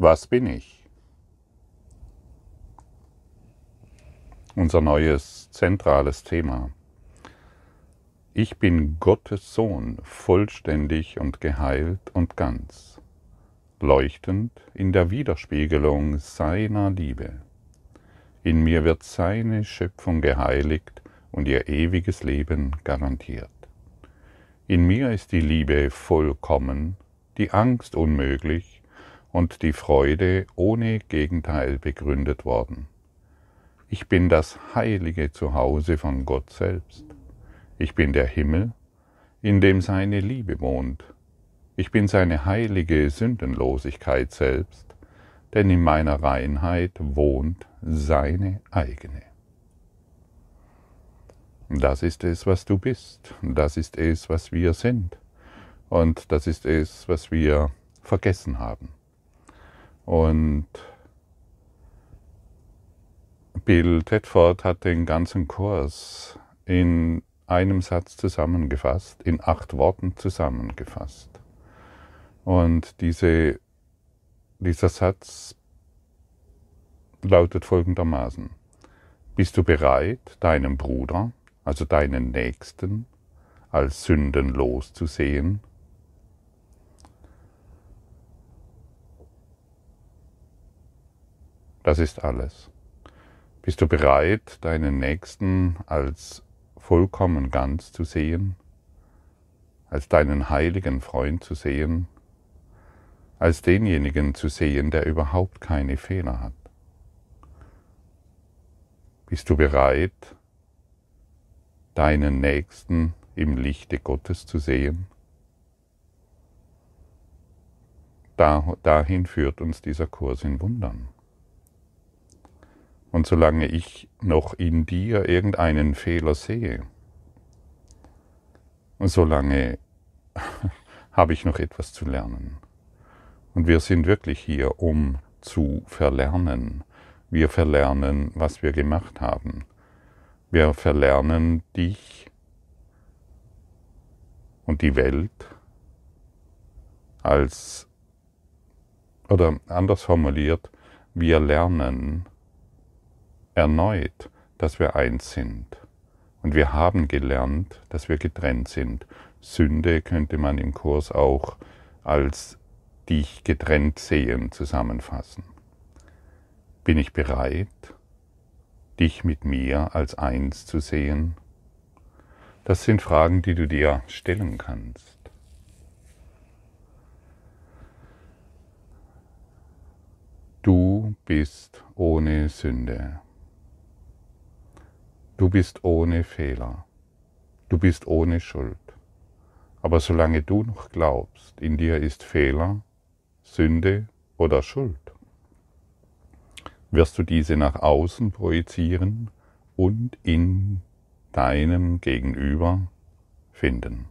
Was bin ich? Unser neues zentrales Thema. Ich bin Gottes Sohn, vollständig und geheilt und ganz, leuchtend in der Widerspiegelung seiner Liebe. In mir wird seine Schöpfung geheiligt und ihr ewiges Leben garantiert. In mir ist die Liebe vollkommen, die Angst unmöglich und die Freude ohne Gegenteil begründet worden. Ich bin das heilige Zuhause von Gott selbst. Ich bin der Himmel, in dem seine Liebe wohnt. Ich bin seine heilige Sündenlosigkeit selbst, denn in meiner Reinheit wohnt seine eigene. Das ist es, was du bist. Das ist es, was wir sind. Und das ist es, was wir vergessen haben. Und Bill Tedford hat den ganzen Kurs in einem Satz zusammengefasst, in acht Worten zusammengefasst. Und diese, dieser Satz lautet folgendermaßen. Bist du bereit, deinem Bruder also deinen Nächsten, als sündenlos zu sehen? Das ist alles. Bist du bereit, deinen Nächsten als vollkommen ganz zu sehen, als deinen heiligen Freund zu sehen, als denjenigen zu sehen, der überhaupt keine Fehler hat? Bist du bereit, deinen Nächsten im Lichte Gottes zu sehen? dahin führt uns dieser Kurs in Wundern. Und solange ich noch in dir irgendeinen Fehler sehe, solange habe ich noch etwas zu lernen. Und wir sind wirklich hier, um zu verlernen. Wir verlernen, was wir gemacht haben. Wir verlernen dich und die Welt als, oder anders formuliert, wir lernen erneut, dass wir eins sind. Und wir haben gelernt, dass wir getrennt sind. Sünde könnte man im Kurs auch als dich getrennt sehen zusammenfassen. Bin ich bereit, dich mit mir als eins zu sehen? Das sind Fragen, die du dir stellen kannst. Du bist ohne Sünde. Du bist ohne Fehler. Du bist ohne Schuld. Aber solange du noch glaubst, in dir ist Fehler, Sünde oder Schuld, wirst du diese nach außen projizieren und in deinem Gegenüber finden.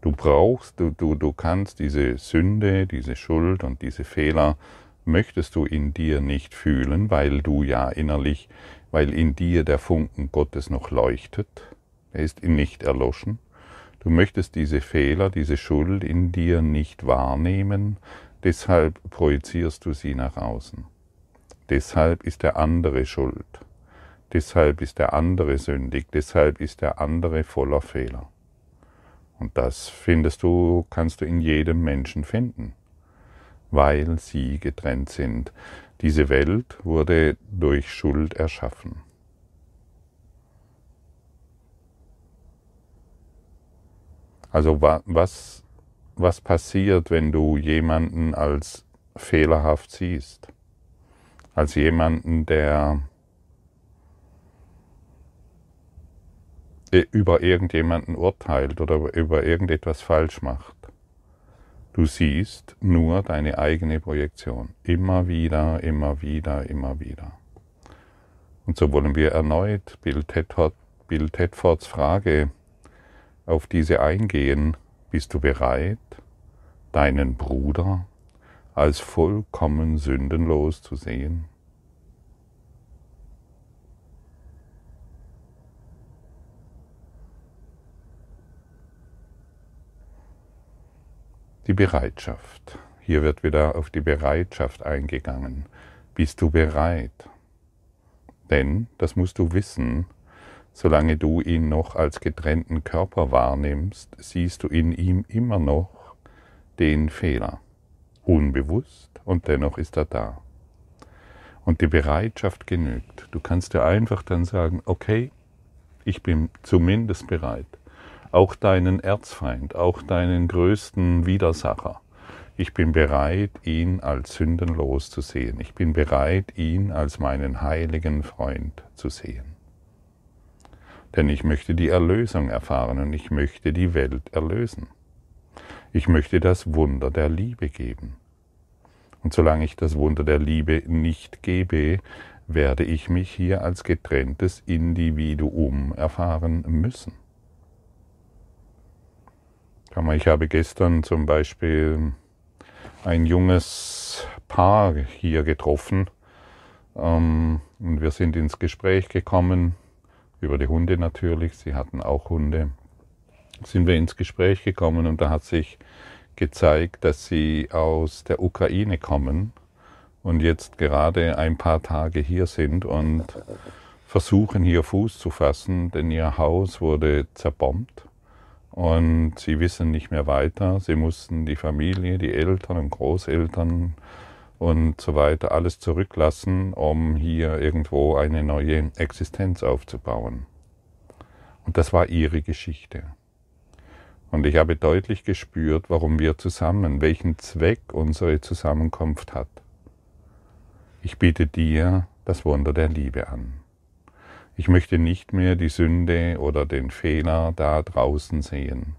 Du brauchst, du, du, du kannst diese Sünde, diese Schuld und diese Fehler, möchtest du in dir nicht fühlen, weil du ja innerlich, weil in dir der Funken Gottes noch leuchtet, er ist nicht erloschen. Du möchtest diese Fehler, diese Schuld in dir nicht wahrnehmen, deshalb projizierst du sie nach außen. Deshalb ist der andere schuld. Deshalb ist der andere sündig. Deshalb ist der andere voller Fehler. Und das findest du, kannst du in jedem Menschen finden, weil sie getrennt sind. Diese Welt wurde durch Schuld erschaffen. Also was, was passiert, wenn du jemanden als fehlerhaft siehst? als jemanden, der über irgendjemanden urteilt oder über irgendetwas falsch macht. Du siehst nur deine eigene Projektion. Immer wieder, immer wieder, immer wieder. Und so wollen wir erneut Bill, Tedford, Bill Tedfords Frage auf diese eingehen. Bist du bereit, deinen Bruder als vollkommen sündenlos zu sehen? Die Bereitschaft. Hier wird wieder auf die Bereitschaft eingegangen. Bist du bereit? Denn, das musst du wissen, solange du ihn noch als getrennten Körper wahrnimmst, siehst du in ihm immer noch den Fehler. Unbewusst und dennoch ist er da. Und die Bereitschaft genügt. Du kannst dir einfach dann sagen, okay, ich bin zumindest bereit. Auch deinen Erzfeind, auch deinen größten Widersacher. Ich bin bereit, ihn als sündenlos zu sehen. Ich bin bereit, ihn als meinen heiligen Freund zu sehen. Denn ich möchte die Erlösung erfahren und ich möchte die Welt erlösen. Ich möchte das Wunder der Liebe geben. Und solange ich das Wunder der Liebe nicht gebe, werde ich mich hier als getrenntes Individuum erfahren müssen. Ich habe gestern zum Beispiel ein junges Paar hier getroffen ähm, und wir sind ins Gespräch gekommen, über die Hunde natürlich, sie hatten auch Hunde, sind wir ins Gespräch gekommen und da hat sich gezeigt, dass sie aus der Ukraine kommen und jetzt gerade ein paar Tage hier sind und versuchen hier Fuß zu fassen, denn ihr Haus wurde zerbombt und sie wissen nicht mehr weiter. Sie mussten die Familie, die Eltern und Großeltern und so weiter alles zurücklassen, um hier irgendwo eine neue Existenz aufzubauen. Und das war ihre Geschichte. Und ich habe deutlich gespürt, warum wir zusammen, welchen Zweck unsere Zusammenkunft hat. Ich biete dir das Wunder der Liebe an. Ich möchte nicht mehr die Sünde oder den Fehler da draußen sehen.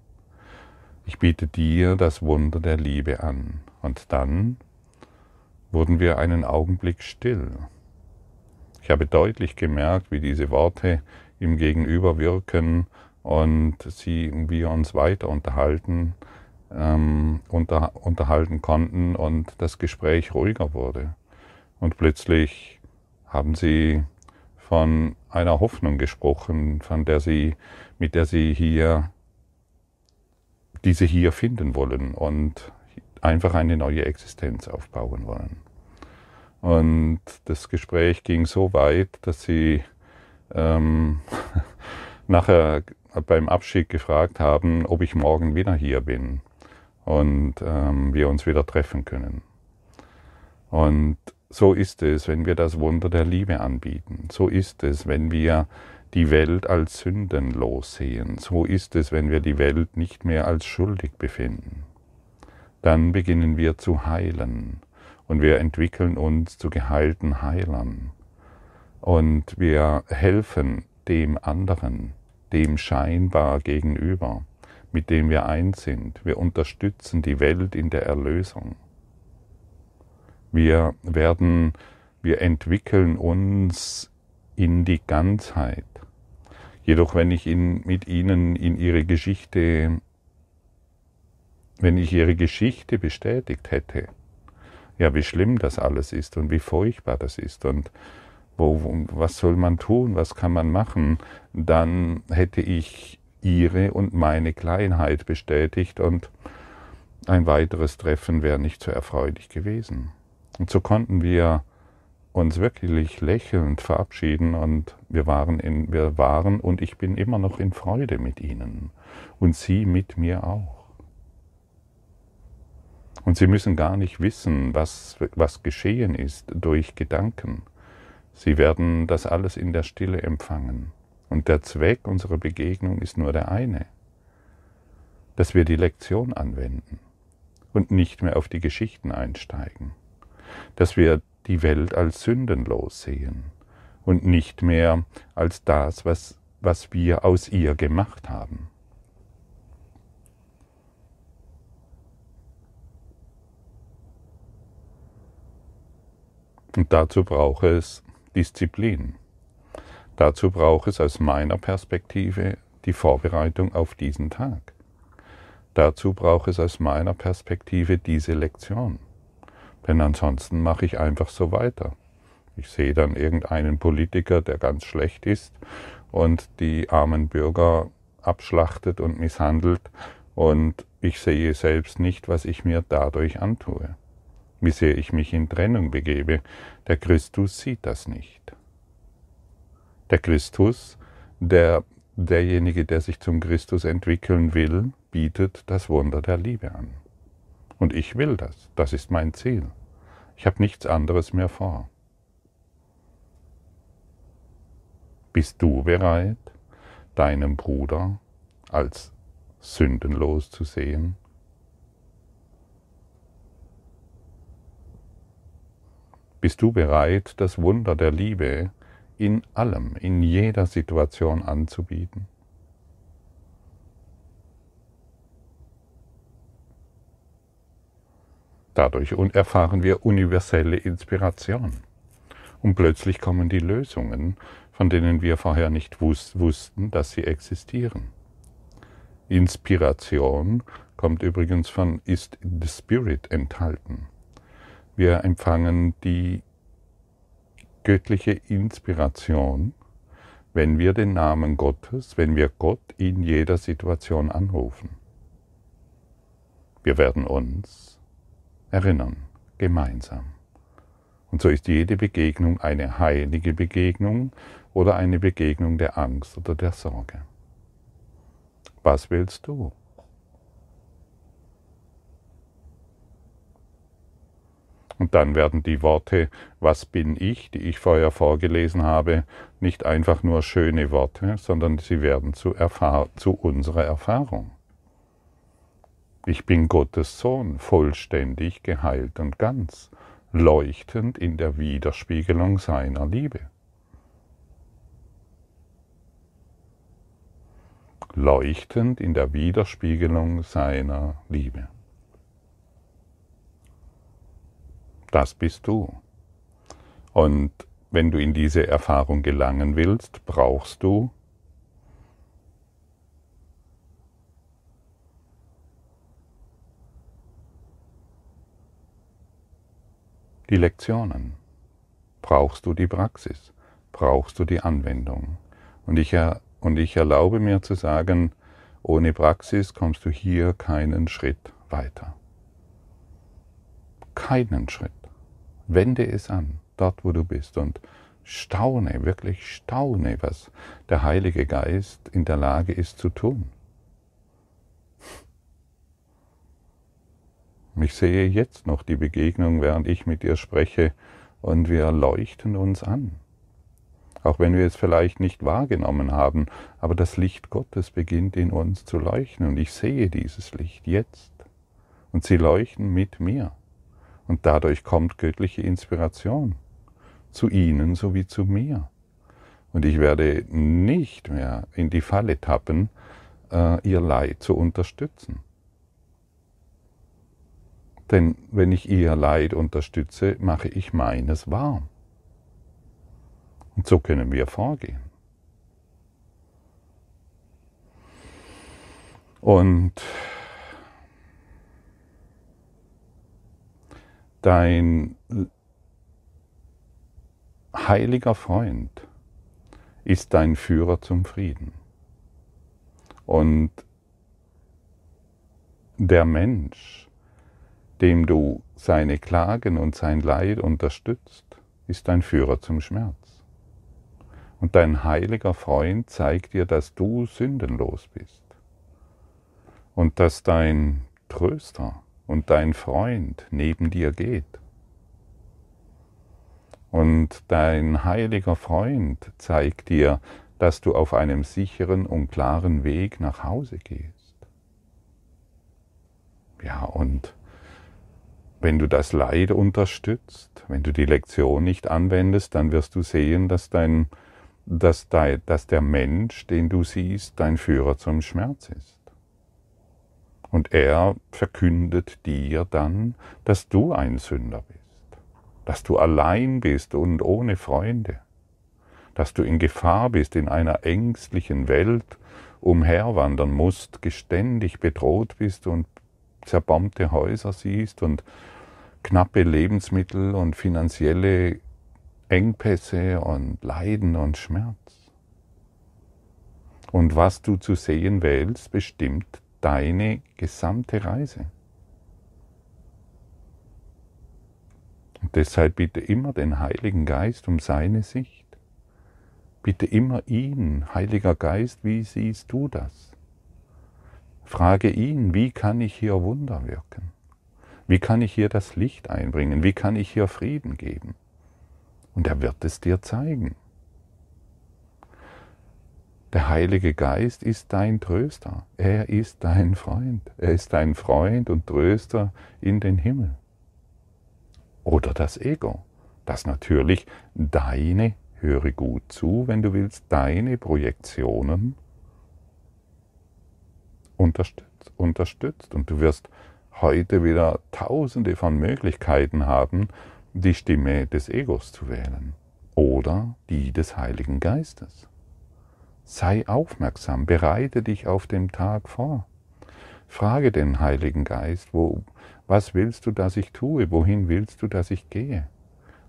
Ich biete dir das Wunder der Liebe an. Und dann wurden wir einen Augenblick still. Ich habe deutlich gemerkt, wie diese Worte im Gegenüber wirken und sie, wir uns weiter unterhalten, ähm, unter, unterhalten konnten und das Gespräch ruhiger wurde. Und plötzlich haben sie von einer Hoffnung gesprochen, von der sie, mit der sie hier, diese hier finden wollen und einfach eine neue Existenz aufbauen wollen. Und das Gespräch ging so weit, dass sie ähm, nachher beim Abschied gefragt haben, ob ich morgen wieder hier bin und ähm, wir uns wieder treffen können. Und so ist es, wenn wir das Wunder der Liebe anbieten. So ist es, wenn wir die Welt als sündenlos sehen. So ist es, wenn wir die Welt nicht mehr als schuldig befinden. Dann beginnen wir zu heilen und wir entwickeln uns zu geheilten Heilern. Und wir helfen dem anderen, dem scheinbar gegenüber, mit dem wir eins sind. Wir unterstützen die Welt in der Erlösung. Wir werden, wir entwickeln uns in die Ganzheit. Jedoch wenn ich in, mit ihnen in ihre Geschichte, wenn ich ihre Geschichte bestätigt hätte, ja, wie schlimm das alles ist und wie furchtbar das ist und wo, was soll man tun, was kann man machen, dann hätte ich ihre und meine Kleinheit bestätigt und ein weiteres Treffen wäre nicht so erfreulich gewesen. Und so konnten wir uns wirklich lächelnd verabschieden und wir waren, in, wir waren und ich bin immer noch in Freude mit ihnen und sie mit mir auch. Und sie müssen gar nicht wissen, was, was geschehen ist durch Gedanken. Sie werden das alles in der Stille empfangen. Und der Zweck unserer Begegnung ist nur der eine, dass wir die Lektion anwenden und nicht mehr auf die Geschichten einsteigen dass wir die Welt als sündenlos sehen und nicht mehr als das, was, was wir aus ihr gemacht haben. Und dazu braucht es Disziplin. Dazu braucht es aus meiner Perspektive die Vorbereitung auf diesen Tag. Dazu braucht es aus meiner Perspektive diese Lektion. Denn ansonsten mache ich einfach so weiter. Ich sehe dann irgendeinen Politiker, der ganz schlecht ist und die armen Bürger abschlachtet und misshandelt und ich sehe selbst nicht, was ich mir dadurch antue. wie sehr ich mich in Trennung begebe. Der Christus sieht das nicht. Der Christus, der, derjenige, der sich zum Christus entwickeln will, bietet das Wunder der Liebe an. Und ich will das. Das ist mein Ziel. Ich habe nichts anderes mehr vor. Bist du bereit, deinen Bruder als sündenlos zu sehen? Bist du bereit, das Wunder der Liebe in allem, in jeder Situation anzubieten? Dadurch erfahren wir universelle Inspiration. Und plötzlich kommen die Lösungen, von denen wir vorher nicht wussten, dass sie existieren. Inspiration kommt übrigens von ist the Spirit enthalten. Wir empfangen die göttliche Inspiration, wenn wir den Namen Gottes, wenn wir Gott in jeder Situation anrufen. Wir werden uns erinnern, gemeinsam. Und so ist jede Begegnung eine heilige Begegnung oder eine Begegnung der Angst oder der Sorge. Was willst du? Und dann werden die Worte, was bin ich, die ich vorher vorgelesen habe, nicht einfach nur schöne Worte, sondern sie werden zu, zu unserer Erfahrung. Ich bin Gottes Sohn, vollständig, geheilt und ganz, leuchtend in der Widerspiegelung seiner Liebe. Leuchtend in der Widerspiegelung seiner Liebe. Das bist du. Und wenn du in diese Erfahrung gelangen willst, brauchst du die Lektionen, brauchst du die Praxis, brauchst du die Anwendung. Und ich, und ich erlaube mir zu sagen, ohne Praxis kommst du hier keinen Schritt weiter. Keinen Schritt. Wende es an, dort wo du bist und staune, wirklich staune, was der Heilige Geist in der Lage ist zu tun. Ich sehe jetzt noch die Begegnung, während ich mit dir spreche, und wir leuchten uns an. Auch wenn wir es vielleicht nicht wahrgenommen haben, aber das Licht Gottes beginnt in uns zu leuchten und ich sehe dieses Licht jetzt. Und sie leuchten mit mir. Und dadurch kommt göttliche Inspiration zu ihnen sowie zu mir. Und ich werde nicht mehr in die Falle tappen, äh, ihr Leid zu unterstützen. Denn wenn ich ihr Leid unterstütze, mache ich meines wahr. Und so können wir vorgehen. Und dein heiliger Freund ist dein Führer zum Frieden. Und der Mensch, dem du seine Klagen und sein Leid unterstützt, ist dein Führer zum Schmerz. Und dein heiliger Freund zeigt dir, dass du sündenlos bist und dass dein Tröster und dein Freund neben dir geht. Und dein heiliger Freund zeigt dir, dass du auf einem sicheren und klaren Weg nach Hause gehst. Ja, und wenn du das Leid unterstützt, wenn du die Lektion nicht anwendest, dann wirst du sehen, dass, dein, dass, dein, dass der Mensch, den du siehst, dein Führer zum Schmerz ist. Und er verkündet dir dann, dass du ein Sünder bist, dass du allein bist und ohne Freunde, dass du in Gefahr bist, in einer ängstlichen Welt umherwandern musst, geständig bedroht bist und zerbombte Häuser siehst und knappe Lebensmittel und finanzielle Engpässe und Leiden und Schmerz. Und was du zu sehen wählst, bestimmt deine gesamte Reise. Und deshalb bitte immer den Heiligen Geist um seine Sicht. Bitte immer ihn, Heiliger Geist, wie siehst du das? Frage ihn, wie kann ich hier Wunder wirken? Wie kann ich hier das Licht einbringen? Wie kann ich hier Frieden geben? Und er wird es dir zeigen. Der Heilige Geist ist dein Tröster. Er ist dein Freund. Er ist dein Freund und Tröster in den Himmel. Oder das Ego, das natürlich deine, höre gut zu, wenn du willst, deine Projektionen unterstützt. unterstützt. Und du wirst heute wieder tausende von Möglichkeiten haben, die Stimme des Egos zu wählen oder die des Heiligen Geistes. Sei aufmerksam, bereite dich auf den Tag vor. Frage den Heiligen Geist, wo, was willst du, dass ich tue? Wohin willst du, dass ich gehe?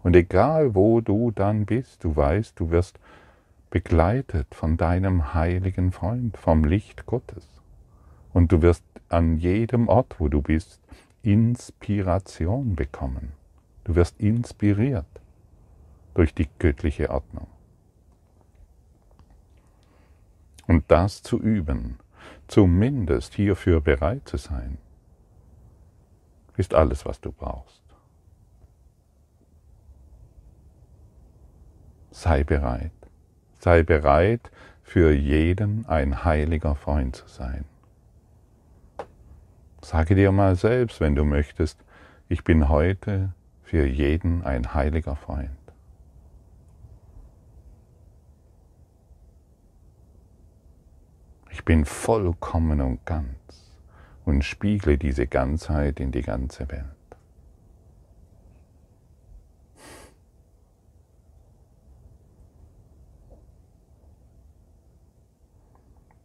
Und egal wo du dann bist, du weißt, du wirst begleitet von deinem heiligen Freund, vom Licht Gottes. Und du wirst an jedem Ort, wo du bist, Inspiration bekommen. Du wirst inspiriert durch die göttliche Ordnung. Und das zu üben, zumindest hierfür bereit zu sein, ist alles, was du brauchst. Sei bereit, sei bereit, für jeden ein heiliger Freund zu sein. Sage dir mal selbst, wenn du möchtest, ich bin heute für jeden ein heiliger Freund. Ich bin vollkommen und ganz und spiegle diese Ganzheit in die ganze Welt.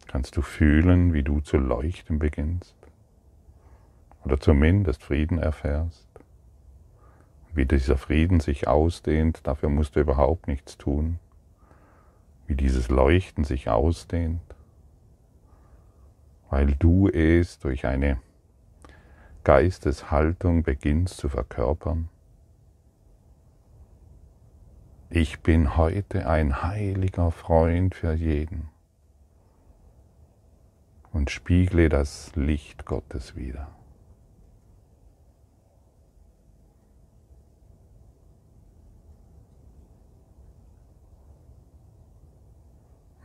Kannst du fühlen, wie du zu leuchten beginnst? Oder zumindest Frieden erfährst? Wie dieser Frieden sich ausdehnt, dafür musst du überhaupt nichts tun. Wie dieses Leuchten sich ausdehnt weil du es durch eine Geisteshaltung beginnst zu verkörpern. Ich bin heute ein heiliger Freund für jeden und spiegle das Licht Gottes wieder.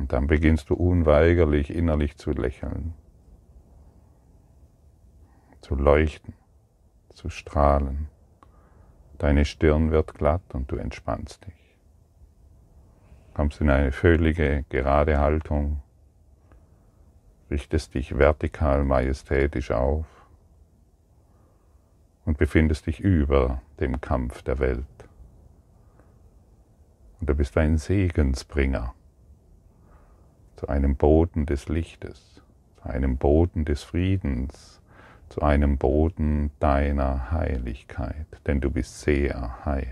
Und dann beginnst du unweigerlich innerlich zu lächeln zu leuchten, zu strahlen. Deine Stirn wird glatt und du entspannst dich. Kommst in eine völlige, gerade Haltung, richtest dich vertikal majestätisch auf und befindest dich über dem Kampf der Welt. Und du bist ein Segensbringer zu einem Boden des Lichtes, zu einem Boden des Friedens, zu einem Boden deiner Heiligkeit, denn du bist sehr heilig.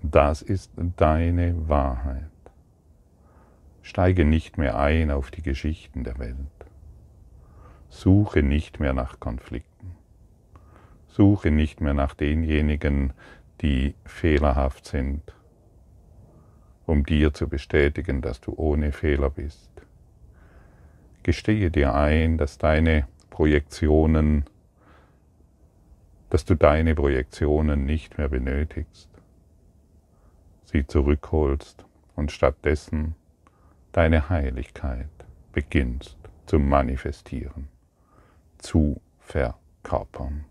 Das ist deine Wahrheit. Steige nicht mehr ein auf die Geschichten der Welt. Suche nicht mehr nach Konflikten. Suche nicht mehr nach denjenigen, die fehlerhaft sind um dir zu bestätigen, dass du ohne Fehler bist. Gestehe dir ein, dass deine Projektionen, dass du deine Projektionen nicht mehr benötigst, sie zurückholst und stattdessen deine Heiligkeit beginnst zu manifestieren, zu verkörpern.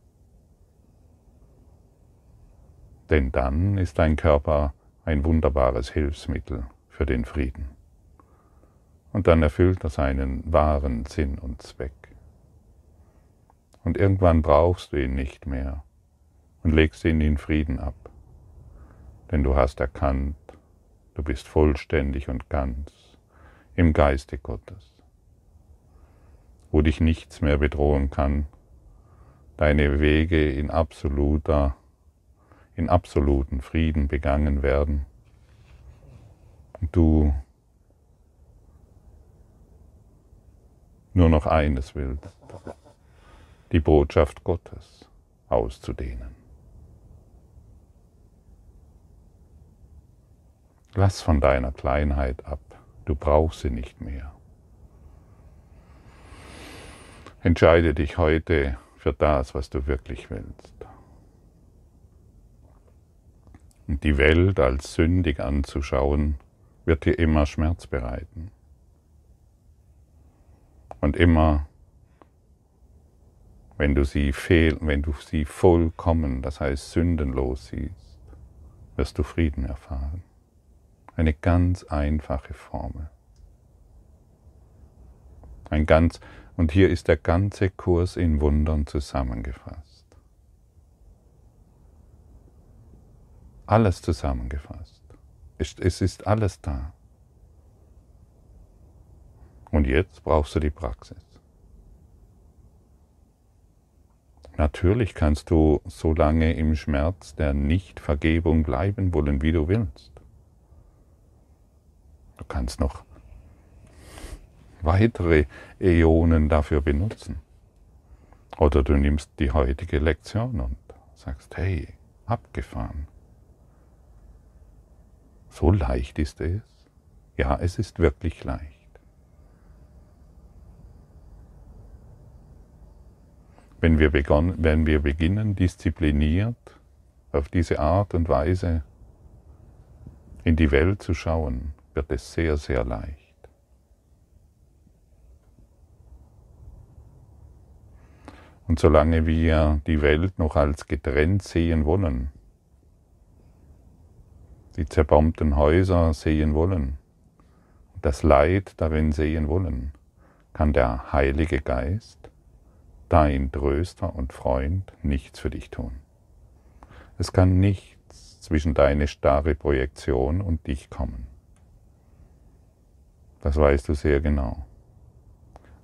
Denn dann ist dein Körper ein wunderbares Hilfsmittel für den Frieden. Und dann erfüllt er seinen wahren Sinn und Zweck. Und irgendwann brauchst du ihn nicht mehr und legst ihn in Frieden ab. Denn du hast erkannt, du bist vollständig und ganz im Geiste Gottes, wo dich nichts mehr bedrohen kann, deine Wege in absoluter in absoluten Frieden begangen werden. Und du nur noch eines willst, die Botschaft Gottes auszudehnen. Lass von deiner Kleinheit ab, du brauchst sie nicht mehr. Entscheide dich heute für das, was du wirklich willst. Und die Welt als sündig anzuschauen, wird dir immer Schmerz bereiten. Und immer, wenn du sie fehl, wenn du sie vollkommen, das heißt sündenlos siehst, wirst du Frieden erfahren. Eine ganz einfache Formel. Ein ganz, und hier ist der ganze Kurs in Wundern zusammengefasst. Alles zusammengefasst. Es ist alles da. Und jetzt brauchst du die Praxis. Natürlich kannst du so lange im Schmerz der Nichtvergebung bleiben wollen, wie du willst. Du kannst noch weitere Äonen dafür benutzen. Oder du nimmst die heutige Lektion und sagst, hey, abgefahren. So leicht ist es. Ja, es ist wirklich leicht. Wenn wir, begonnen, wenn wir beginnen, diszipliniert auf diese Art und Weise in die Welt zu schauen, wird es sehr, sehr leicht. Und solange wir die Welt noch als getrennt sehen wollen, die zerbombten Häuser sehen wollen, das Leid darin sehen wollen, kann der Heilige Geist, dein Tröster und Freund, nichts für dich tun. Es kann nichts zwischen deine starre Projektion und dich kommen. Das weißt du sehr genau.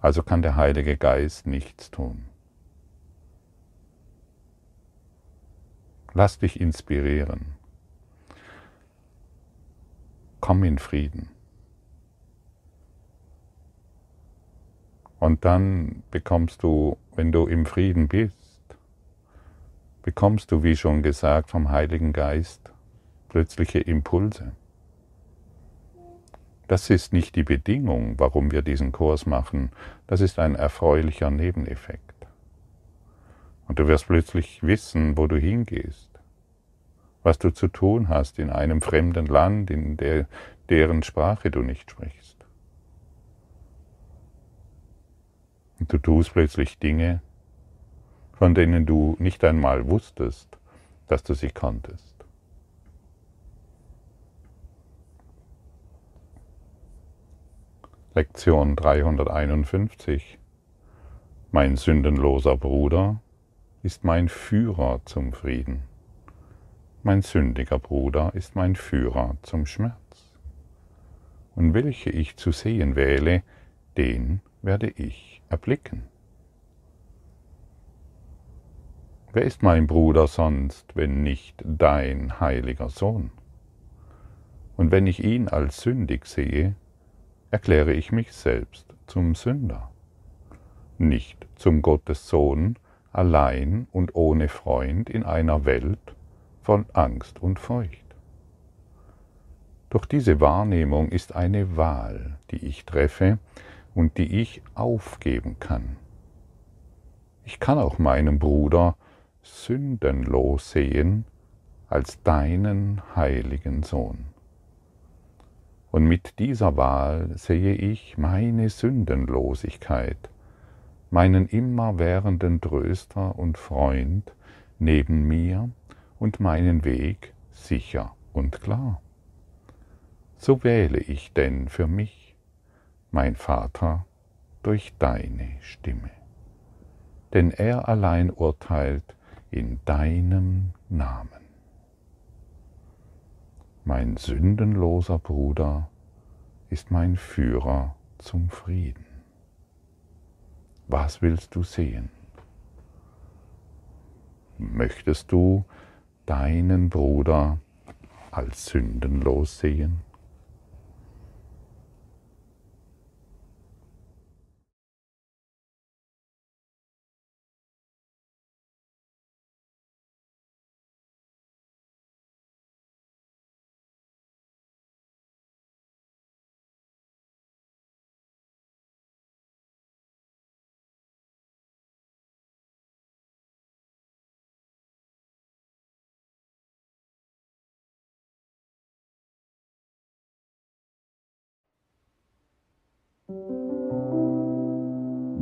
Also kann der Heilige Geist nichts tun. Lass dich inspirieren. Komm in Frieden. Und dann bekommst du, wenn du im Frieden bist, bekommst du, wie schon gesagt, vom Heiligen Geist plötzliche Impulse. Das ist nicht die Bedingung, warum wir diesen Kurs machen, das ist ein erfreulicher Nebeneffekt. Und du wirst plötzlich wissen, wo du hingehst, was du zu tun hast in einem fremden Land, in der, deren Sprache du nicht sprichst. Und du tust plötzlich Dinge, von denen du nicht einmal wusstest, dass du sie konntest. Lektion 351 Mein sündenloser Bruder ist mein Führer zum Frieden. Mein sündiger Bruder ist mein Führer zum Schmerz. Und welche ich zu sehen wähle, den werde ich erblicken. Wer ist mein Bruder sonst, wenn nicht dein heiliger Sohn? Und wenn ich ihn als sündig sehe, erkläre ich mich selbst zum Sünder, nicht zum Gottes Sohn, allein und ohne Freund in einer Welt von Angst und Furcht. Doch diese Wahrnehmung ist eine Wahl, die ich treffe und die ich aufgeben kann. Ich kann auch meinen Bruder sündenlos sehen als deinen heiligen Sohn. Und mit dieser Wahl sehe ich meine Sündenlosigkeit meinen immerwährenden Tröster und Freund neben mir und meinen Weg sicher und klar. So wähle ich denn für mich, mein Vater, durch deine Stimme. Denn er allein urteilt in deinem Namen. Mein sündenloser Bruder ist mein Führer zum Frieden. Was willst du sehen? Möchtest du deinen Bruder als sündenlos sehen?